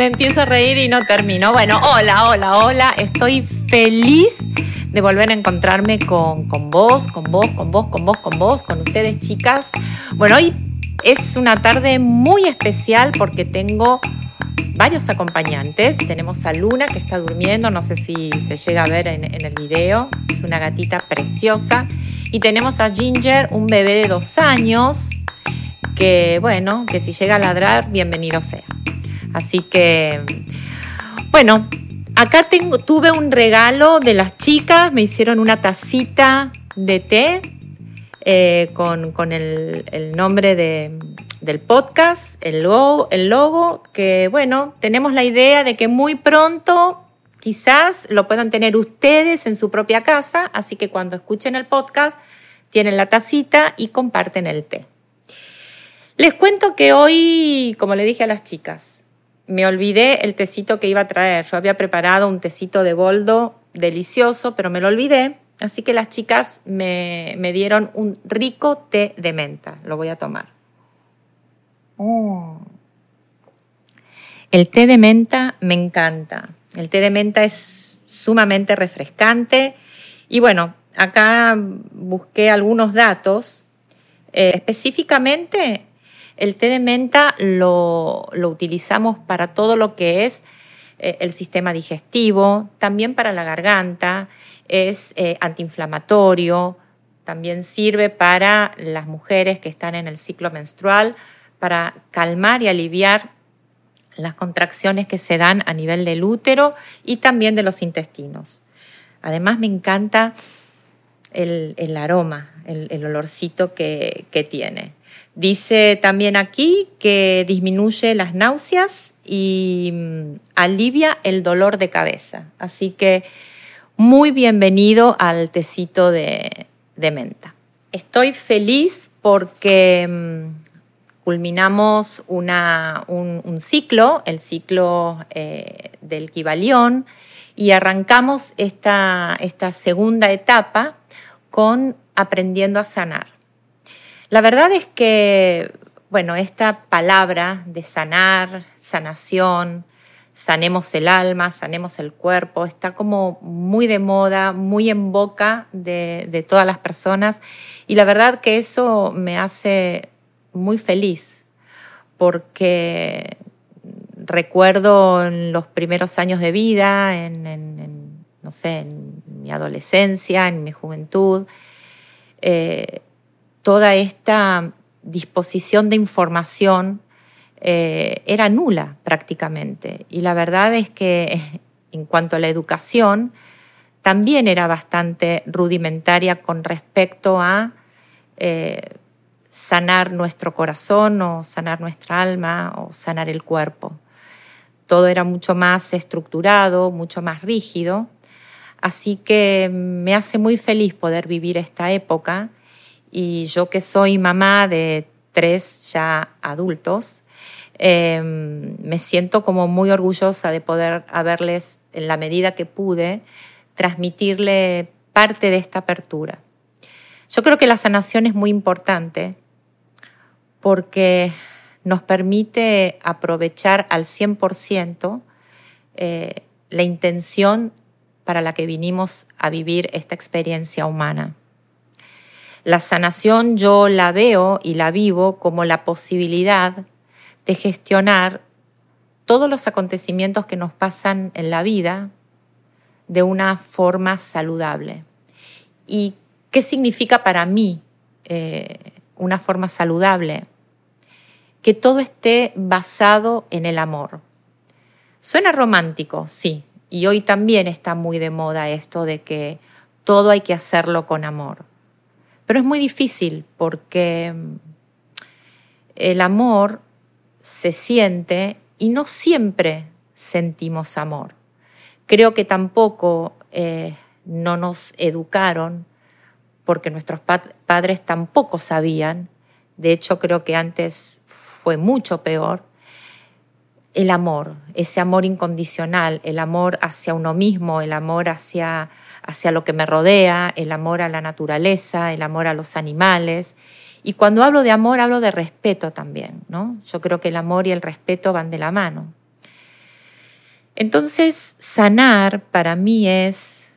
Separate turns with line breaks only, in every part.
me empiezo a reír y no termino. Bueno, hola, hola, hola. Estoy feliz de volver a encontrarme con, con vos, con vos, con vos, con vos, con vos, con ustedes chicas. Bueno, hoy es una tarde muy especial porque tengo varios acompañantes. Tenemos a Luna que está durmiendo, no sé si se llega a ver en, en, el video. Es una gatita preciosa. Y tenemos a Ginger, un bebé de dos años, que bueno, que si llega a ladrar, bienvenido sea. Así que, bueno, acá tengo, tuve un regalo de las chicas, me hicieron una tacita de té eh, con, con el, el, nombre de, del podcast, el logo, el logo, que bueno, tenemos la idea de que muy pronto quizás lo puedan tener ustedes en su propia casa, así que cuando escuchen el podcast tienen la tacita y comparten el té. Les cuento que hoy, como le dije a las chicas, me olvidé el tecito que iba a traer. Yo había preparado un tecito de boldo delicioso, pero me lo olvidé. Así que las chicas me, me dieron un rico té de menta. Lo voy a tomar. Oh. El té de menta me encanta. El té de menta es sumamente refrescante. Y bueno, acá busqué algunos datos. Eh, específicamente, el té de menta lo, utilizamos para todo lo que es eh, el sistema digestivo, también para la garganta, es eh, antiinflamatorio, también sirve para las mujeres que están en el ciclo menstrual, para calmar y aliviar las contracciones que se dan a nivel del útero y también de los intestinos. Además me encanta el, aroma, el, olorcito que tiene. Dice también aquí que disminuye las náuseas y mm, alivia el dolor de cabeza. Así que muy bienvenido al tecito de, menta. Estoy feliz porque mm, culminamos un, ciclo, el ciclo eh, del Kibalión, y arrancamos esta segunda etapa con aprendiendo a sanar. La verdad es que, bueno, esta palabra de sanar, sanación, sanemos el alma, sanemos el cuerpo, está como muy de moda, muy en boca de, todas las personas. Y la verdad que eso me hace muy feliz porque recuerdo en los primeros años de vida, en no sé, en mi adolescencia, en mi juventud, eh, toda esta disposición de información eh, era nula prácticamente. Y la verdad es que en cuanto a la educación, también era bastante rudimentaria con respecto a eh, sanar nuestro corazón o sanar nuestra alma o sanar el cuerpo. Todo era mucho más estructurado, mucho más rígido. Así que me hace muy feliz poder vivir esta época y yo que soy mamá de tres ya adultos, eh, me siento como muy orgullosa de poder haberles, en la medida que pude, transmitirle parte de esta apertura. Yo creo que la sanación es muy importante porque nos permite aprovechar al 100% eh, la intención para la que vinimos a vivir esta experiencia humana. La sanación yo la veo y la vivo como la posibilidad de gestionar todos los acontecimientos que nos pasan en la vida de una forma saludable. ¿Y qué significa para mí eh, una forma saludable? Que todo esté basado en el amor. Suena romántico, sí, y hoy también está muy de moda esto de que todo hay que hacerlo con amor. Pero es muy difícil porque mm, el amor se siente y no siempre sentimos amor. Creo que tampoco eh, no nos educaron porque nuestros padres tampoco sabían, de hecho creo que antes fue mucho peor, el amor, ese amor incondicional, el amor hacia uno mismo, el amor hacia, hacia lo que me rodea, el amor a la naturaleza, el amor a los animales. Y cuando hablo de amor, hablo de respeto también, ¿no? Yo creo que el amor y el respeto van de la mano. Entonces, sanar para mí es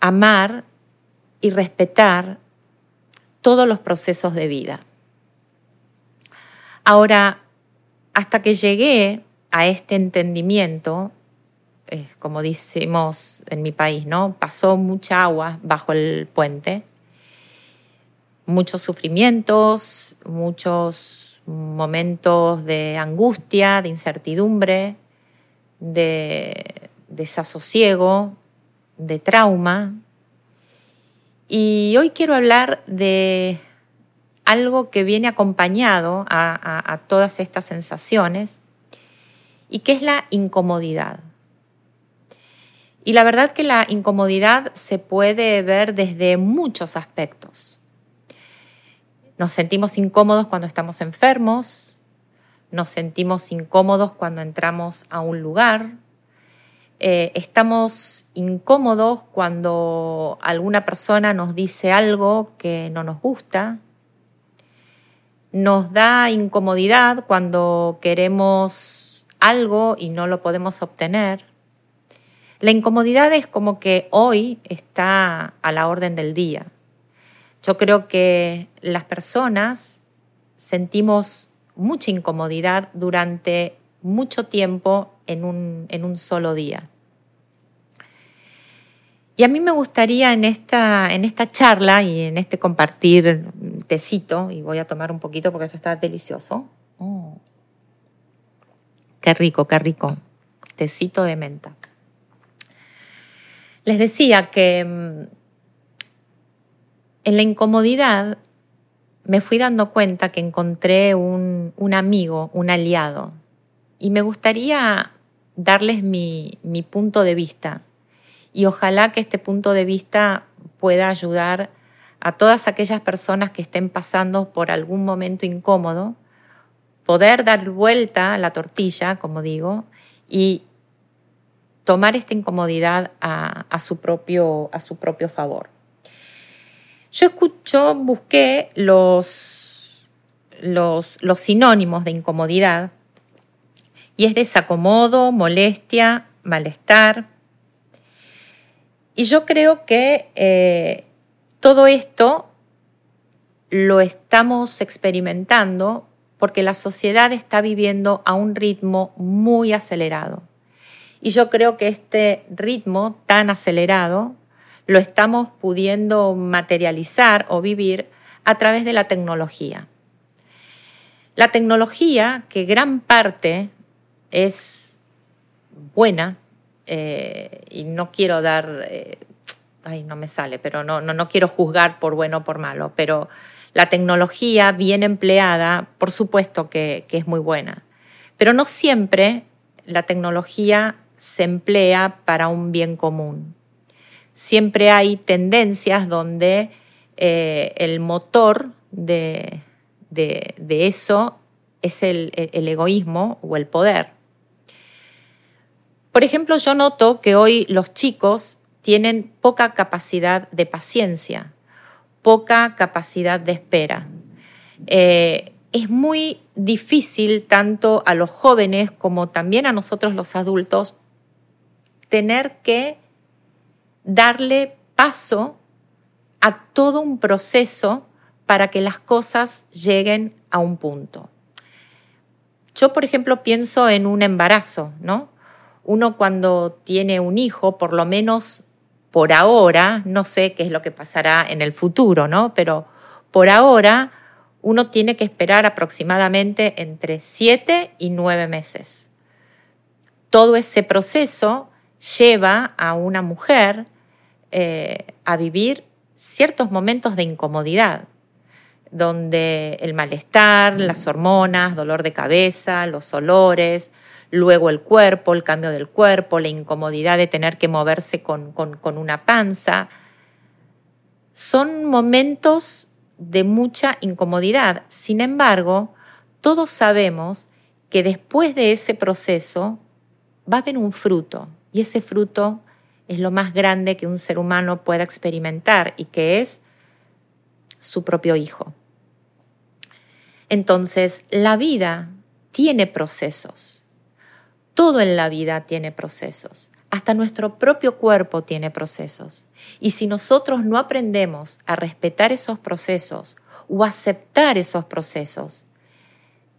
amar y respetar todos los procesos de vida. Ahora, hasta que llegué a este entendimiento, como decimos en mi país, ¿no? Pasó mucha agua bajo el puente, muchos sufrimientos, muchos momentos de angustia, de incertidumbre, de desasosiego, de trauma. Y hoy quiero hablar de algo que viene acompañado a, todas estas sensaciones y que es la incomodidad. Y la verdad que la incomodidad se puede ver desde muchos aspectos. Nos sentimos incómodos cuando estamos enfermos, nos sentimos incómodos cuando entramos a un lugar, eh, estamos incómodos cuando alguna persona nos dice algo que no nos gusta, nos da incomodidad cuando queremos algo y no lo podemos obtener. La incomodidad es como que hoy está a la orden del día. Yo creo que las personas sentimos mucha incomodidad durante mucho tiempo en un, en un solo día. Y a mí me gustaría en esta, en esta charla y en este compartir tecito, y voy a tomar un poquito porque esto está delicioso. Oh. Qué rico, qué rico. Tecito de menta. Les decía que mm, en la incomodidad me fui dando cuenta que encontré un, un amigo, un aliado, y me gustaría darles mi, mi punto de vista. Y ojalá que este punto de vista pueda ayudar a todas aquellas personas que estén pasando por algún momento incómodo, poder dar vuelta a la tortilla, como digo, y tomar esta incomodidad a, su, propio, a su propio favor. Yo escucho, busqué los, los, sinónimos de incomodidad y es desacomodo, molestia, malestar, y yo creo que eh, todo esto lo estamos experimentando porque la sociedad está viviendo a un ritmo muy acelerado. Y yo creo que este ritmo tan acelerado lo estamos pudiendo materializar o vivir a través de la tecnología. La tecnología, que gran parte es buena, eh, y no quiero dar, eh, ay, no me sale, pero no, no, no quiero juzgar por bueno o por malo, pero la tecnología bien empleada, por supuesto que, que es muy buena, pero no siempre la tecnología se emplea para un bien común. Siempre hay tendencias donde eh, el motor de, de, eso es el, el, egoísmo o el poder. Por ejemplo, yo noto que hoy los chicos tienen poca capacidad de paciencia, poca capacidad de espera. Eh, es muy difícil tanto a los jóvenes como también a nosotros los adultos tener que darle paso a todo un proceso para que las cosas lleguen a un punto. Yo, por ejemplo, pienso en un embarazo, ¿no? uno cuando tiene un hijo, por lo menos por ahora, no sé qué es lo que pasará en el futuro, ¿no? Pero por ahora uno tiene que esperar aproximadamente entre siete y nueve meses. Todo ese proceso lleva a una mujer eh, a vivir ciertos momentos de incomodidad, donde el malestar, las hormonas, dolor de cabeza, los olores, luego el cuerpo, el cambio del cuerpo, la incomodidad de tener que moverse con, una panza. Son momentos de mucha incomodidad. Sin embargo, todos sabemos que después de ese proceso va a haber un fruto y ese fruto es lo más grande que un ser humano pueda experimentar y que es su propio hijo. Entonces, la vida tiene procesos Todo en la vida tiene procesos. Hasta nuestro propio cuerpo tiene procesos. Y si nosotros no aprendemos a respetar esos procesos o aceptar esos procesos,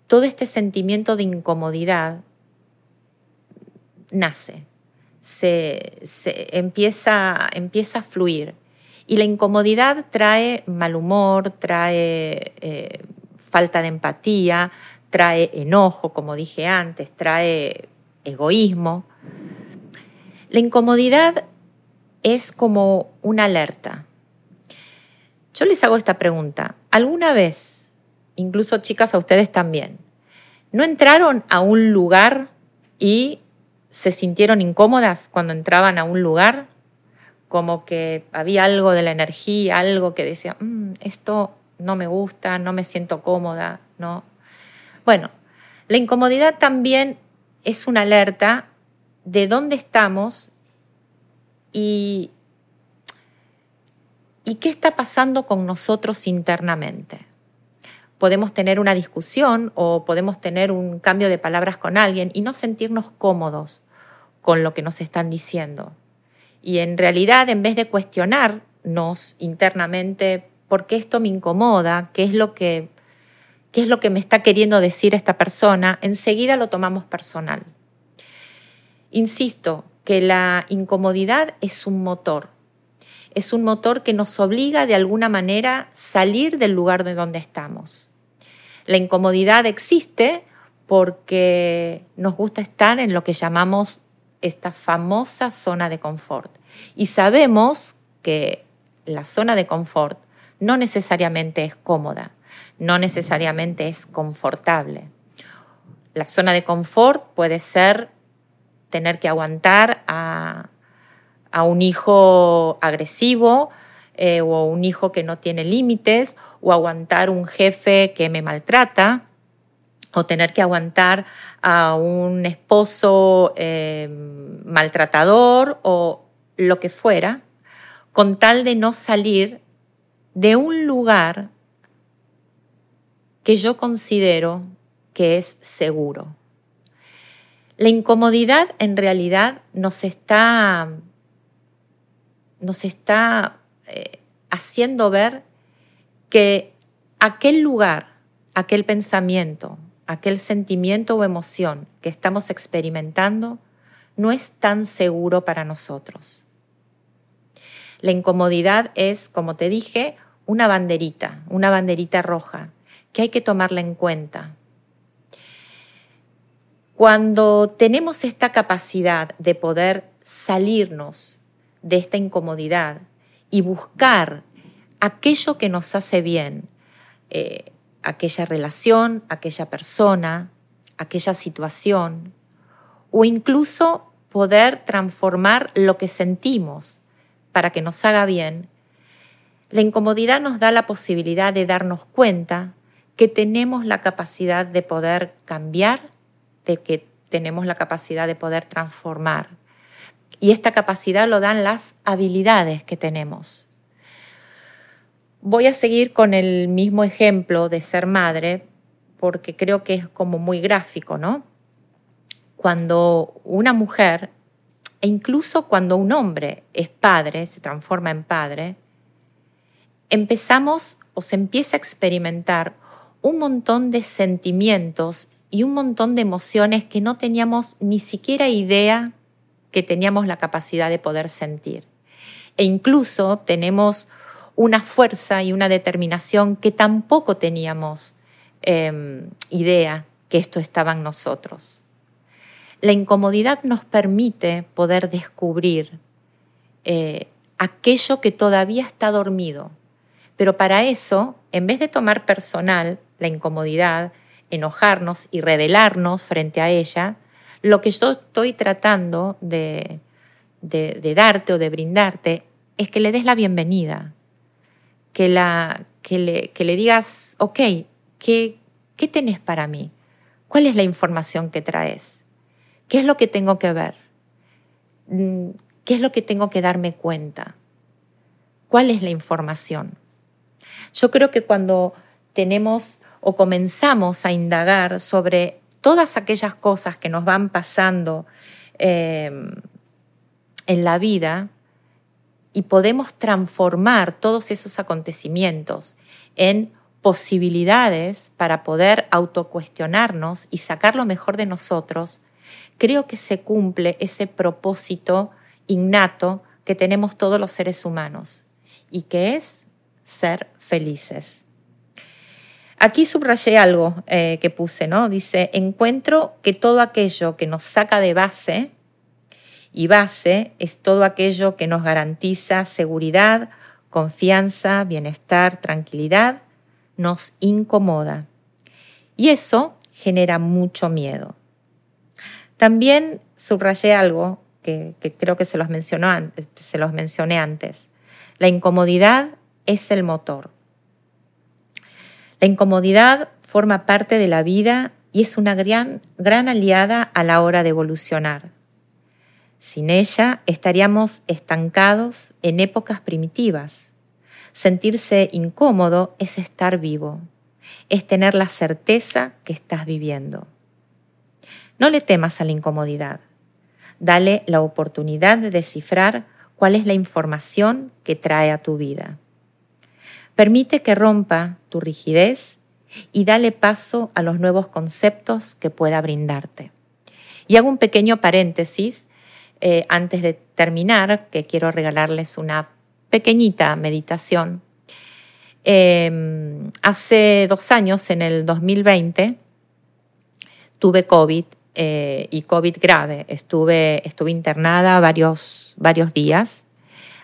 todo este sentimiento de incomodidad nace, se, empieza, empieza a fluir. Y la incomodidad trae mal humor, trae eh, falta de empatía, trae enojo, como dije antes, trae egoísmo. La incomodidad es como una alerta. Yo les hago esta pregunta. ¿Alguna vez, incluso chicas a ustedes también, no entraron a un lugar y se sintieron incómodas cuando entraban a un lugar? Como que había algo de la energía, algo que decía, mm, esto no me gusta, no me siento cómoda, ¿no? Bueno, la incomodidad también es una alerta de dónde estamos y, y qué está pasando con nosotros internamente. Podemos tener una discusión o podemos tener un cambio de palabras con alguien y no sentirnos cómodos con lo que nos están diciendo. Y en realidad, en vez de cuestionarnos internamente por qué esto me incomoda, qué es lo que, qué es lo que me está queriendo decir esta persona, enseguida lo tomamos personal. Insisto que la incomodidad es un motor, es un motor que nos obliga de alguna manera a salir del lugar de donde estamos. La incomodidad existe porque nos gusta estar en lo que llamamos esta famosa zona de confort. Y sabemos que la zona de confort no necesariamente es cómoda, no necesariamente es confortable. La zona de confort puede ser tener que aguantar a, un hijo agresivo eh, o un hijo que no tiene límites o aguantar un jefe que me maltrata o tener que aguantar a un esposo eh, maltratador o lo que fuera, con tal de no salir de un lugar que yo considero que es seguro. La incomodidad en realidad nos está, nos está eh, haciendo ver que aquel lugar, aquel pensamiento, aquel sentimiento o emoción que estamos experimentando no es tan seguro para nosotros. La incomodidad es, como te dije, una banderita, una banderita roja, que hay que tomarla en cuenta. Cuando tenemos esta capacidad de poder salirnos de esta incomodidad y buscar aquello que nos hace bien, eh, aquella relación, aquella persona, aquella situación, o incluso poder transformar lo que sentimos para que nos haga bien, la incomodidad nos da la posibilidad de darnos cuenta que tenemos la capacidad de poder cambiar de que tenemos la capacidad de poder transformar. Y esta capacidad lo dan las habilidades que tenemos. Voy a seguir con el mismo ejemplo de ser madre porque creo que es como muy gráfico, ¿no? Cuando una mujer, e incluso cuando un hombre es padre, se transforma en padre, empezamos o se empieza a experimentar un montón de sentimientos y un montón de emociones que no teníamos ni siquiera idea que teníamos la capacidad de poder sentir. E incluso tenemos una fuerza y una determinación que tampoco teníamos em, idea que esto estaba en nosotros. La incomodidad nos permite poder descubrir eh, aquello que todavía está dormido. Pero para eso, en vez de tomar personal la incomodidad, enojarnos y rebelarnos frente a ella, lo que yo estoy tratando de, de, darte o de brindarte es que le des la bienvenida, que, la, que, le, que le digas, ok, ¿qué, ¿qué tenés para mí? ¿Cuál es la información que traes? ¿Qué es lo que tengo que ver? Mm, ¿Qué es lo que tengo que darme cuenta? ¿Cuál es la información? Yo creo que cuando tenemos o comenzamos a indagar sobre todas aquellas cosas que nos van pasando em, en la vida y podemos transformar todos esos acontecimientos en posibilidades para poder autocuestionarnos y sacar lo mejor de nosotros, creo que se cumple ese propósito innato que tenemos todos los seres humanos y que es ser felices. Aquí subrayé algo eh, que puse, ¿no? Dice, encuentro que todo aquello que nos saca de base, y base es todo aquello que nos garantiza seguridad, confianza, bienestar, tranquilidad, nos incomoda. Y eso genera mucho miedo. También subrayé algo que, creo que se los, mencionó se los mencioné antes. La incomodidad es el motor. La incomodidad forma parte de la vida y es una gran, gran aliada a la hora de evolucionar. Sin ella estaríamos estancados en épocas primitivas. Sentirse incómodo es estar vivo, es tener la certeza que estás viviendo. No le temas a la incomodidad. Dale la oportunidad de descifrar cuál es la información que trae a tu vida. Permite que rompa tu rigidez y dale paso a los nuevos conceptos que pueda brindarte. Y hago un pequeño paréntesis eh, antes de terminar, que quiero regalarles una pequeñita meditación. Em, hace dos años, en el 2020, tuve COVID eh, y COVID grave. Estuve, estuve internada varios, varios días.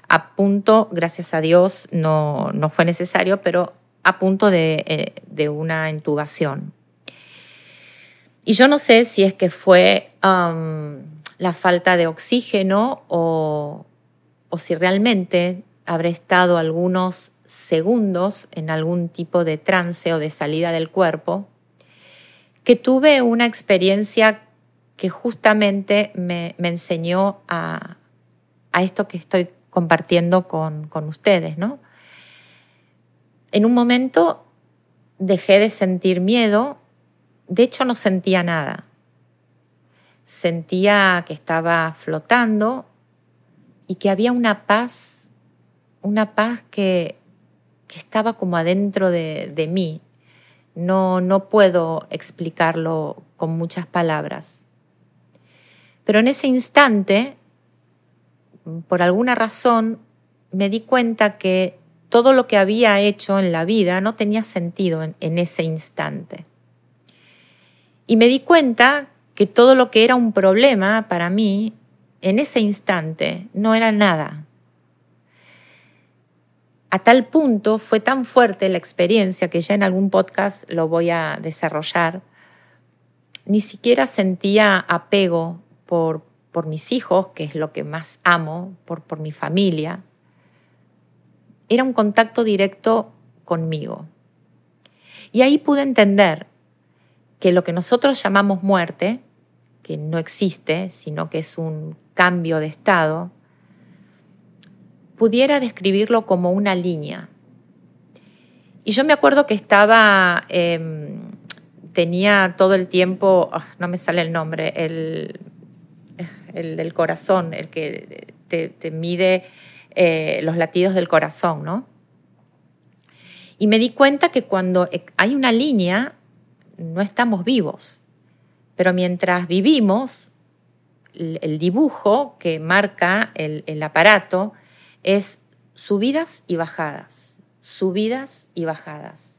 A punto, gracias a Dios, no, no fue necesario, pero a punto de, eh, de, una intubación. Y yo no sé si es que fue la falta de oxígeno o, o si realmente habré estado algunos segundos en algún tipo de trance o de salida del cuerpo que tuve una experiencia que justamente me, enseñó a, esto que estoy compartiendo con, con ustedes, ¿no? En un momento dejé de sentir miedo, de hecho no sentía nada. Sentía que estaba flotando y que había una paz, una paz que, que estaba como adentro de, de mí, no, no puedo explicarlo con muchas palabras. Pero en ese instante, por alguna razón, me di cuenta que todo lo que había hecho en la vida no tenía sentido en, en, ese instante. Y me di cuenta que todo lo que era un problema para mí, en ese instante, no era nada a tal punto fue tan fuerte la experiencia que ya en algún podcast lo voy a desarrollar, ni siquiera sentía apego por, por mis hijos, que es lo que más amo, por, por mi familia. Era un contacto directo conmigo. Y ahí pude entender que lo que nosotros llamamos muerte, que no existe, sino que es un cambio de estado, pudiera describirlo como una línea. Y yo me acuerdo que estaba, em, tenía todo el tiempo, ah, no me sale el nombre, el, el del corazón, el que te, mide eh, los latidos del corazón, ¿no? Y me di cuenta que cuando hay una línea, no estamos vivos. Pero mientras vivimos, el, dibujo que marca el aparato es subidas y bajadas, subidas y bajadas.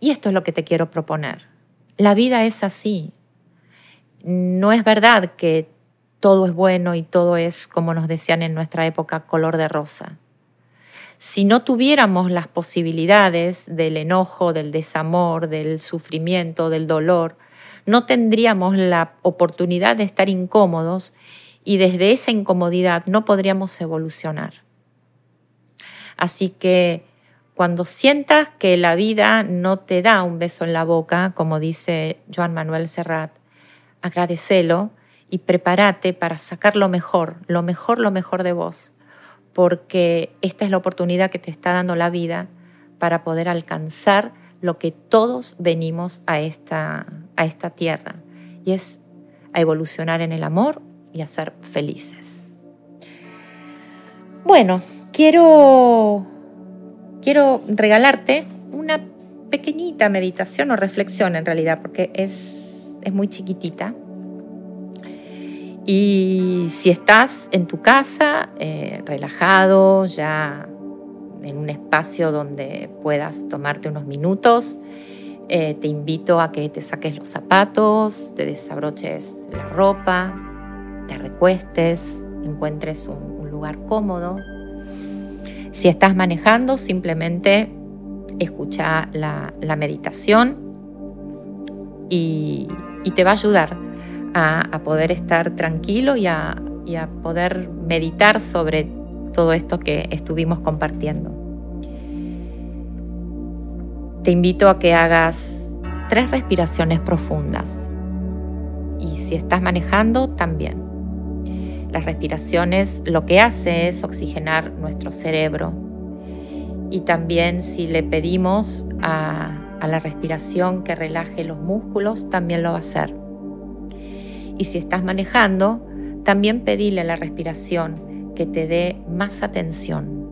Y esto es lo que te quiero proponer. La vida es así. No es verdad que todo es bueno y todo es, como nos decían en nuestra época, color de rosa. Si no tuviéramos las posibilidades del enojo, del desamor, del sufrimiento, del dolor, no tendríamos la oportunidad de estar incómodos y desde esa incomodidad no podríamos evolucionar. Así que cuando sientas que la vida no te da un beso en la boca, como dice Joan Manuel Serrat, agradecelo y prepárate para sacar lo mejor, lo mejor, lo mejor de vos, porque esta es la oportunidad que te está dando la vida para poder alcanzar lo que todos venimos a esta, a esta tierra y es a evolucionar en el amor y a ser felices. Bueno, quiero, quiero regalarte una pequeñita meditación o reflexión en realidad, porque es, es muy chiquitita. Y si estás en tu casa, eh, relajado, ya en un espacio donde puedas tomarte unos minutos, eh, te invito a que te saques los zapatos, te desabroches la ropa, te recuestes, encuentres un, lugar cómodo. Si estás manejando, simplemente escucha la, meditación y, te va a ayudar a, poder estar tranquilo y a poder meditar sobre todo esto que estuvimos compartiendo te invito a que hagas tres respiraciones profundas. Y si estás manejando, también. Las respiraciones lo que hace es oxigenar nuestro cerebro. Y también si le pedimos a, la respiración que relaje los músculos, también lo va a hacer. Y si estás manejando, también pedile a la respiración que te dé más atención.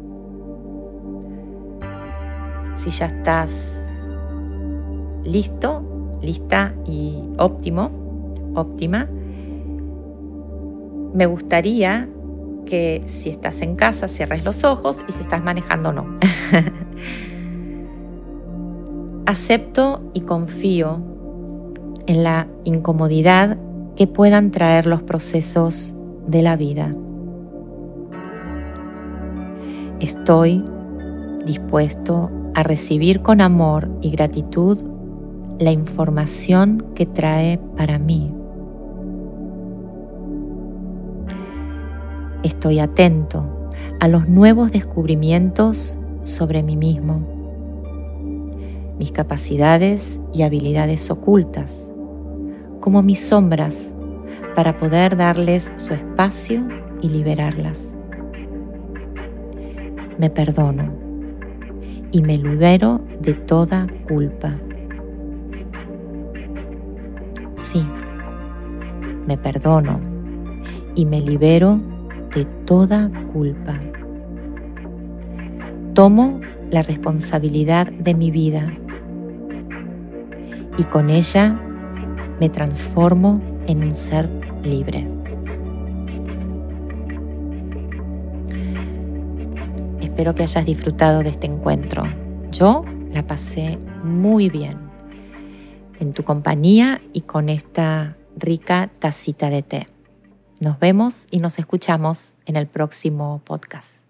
Si ya estás listo, lista y óptimo, óptima, me gustaría que si estás en casa cierres los ojos y si estás manejando no. Acepto y confío en la incomodidad que puedan traer los procesos de la vida. Estoy dispuesto a recibir con amor y gratitud la información que trae para mí. Estoy atento a los nuevos descubrimientos sobre mí mismo, mis capacidades y habilidades ocultas, como mis sombras, para poder darles su espacio y liberarlas. Me perdono y me libero de toda culpa. Sí, me perdono y me libero de toda culpa. Tomo la responsabilidad de mi vida y con ella me transformo en un ser libre. Espero que hayas disfrutado de este encuentro. Yo la pasé muy bien en tu compañía y con esta rica tacita de té. Nos vemos y nos escuchamos en el próximo podcast.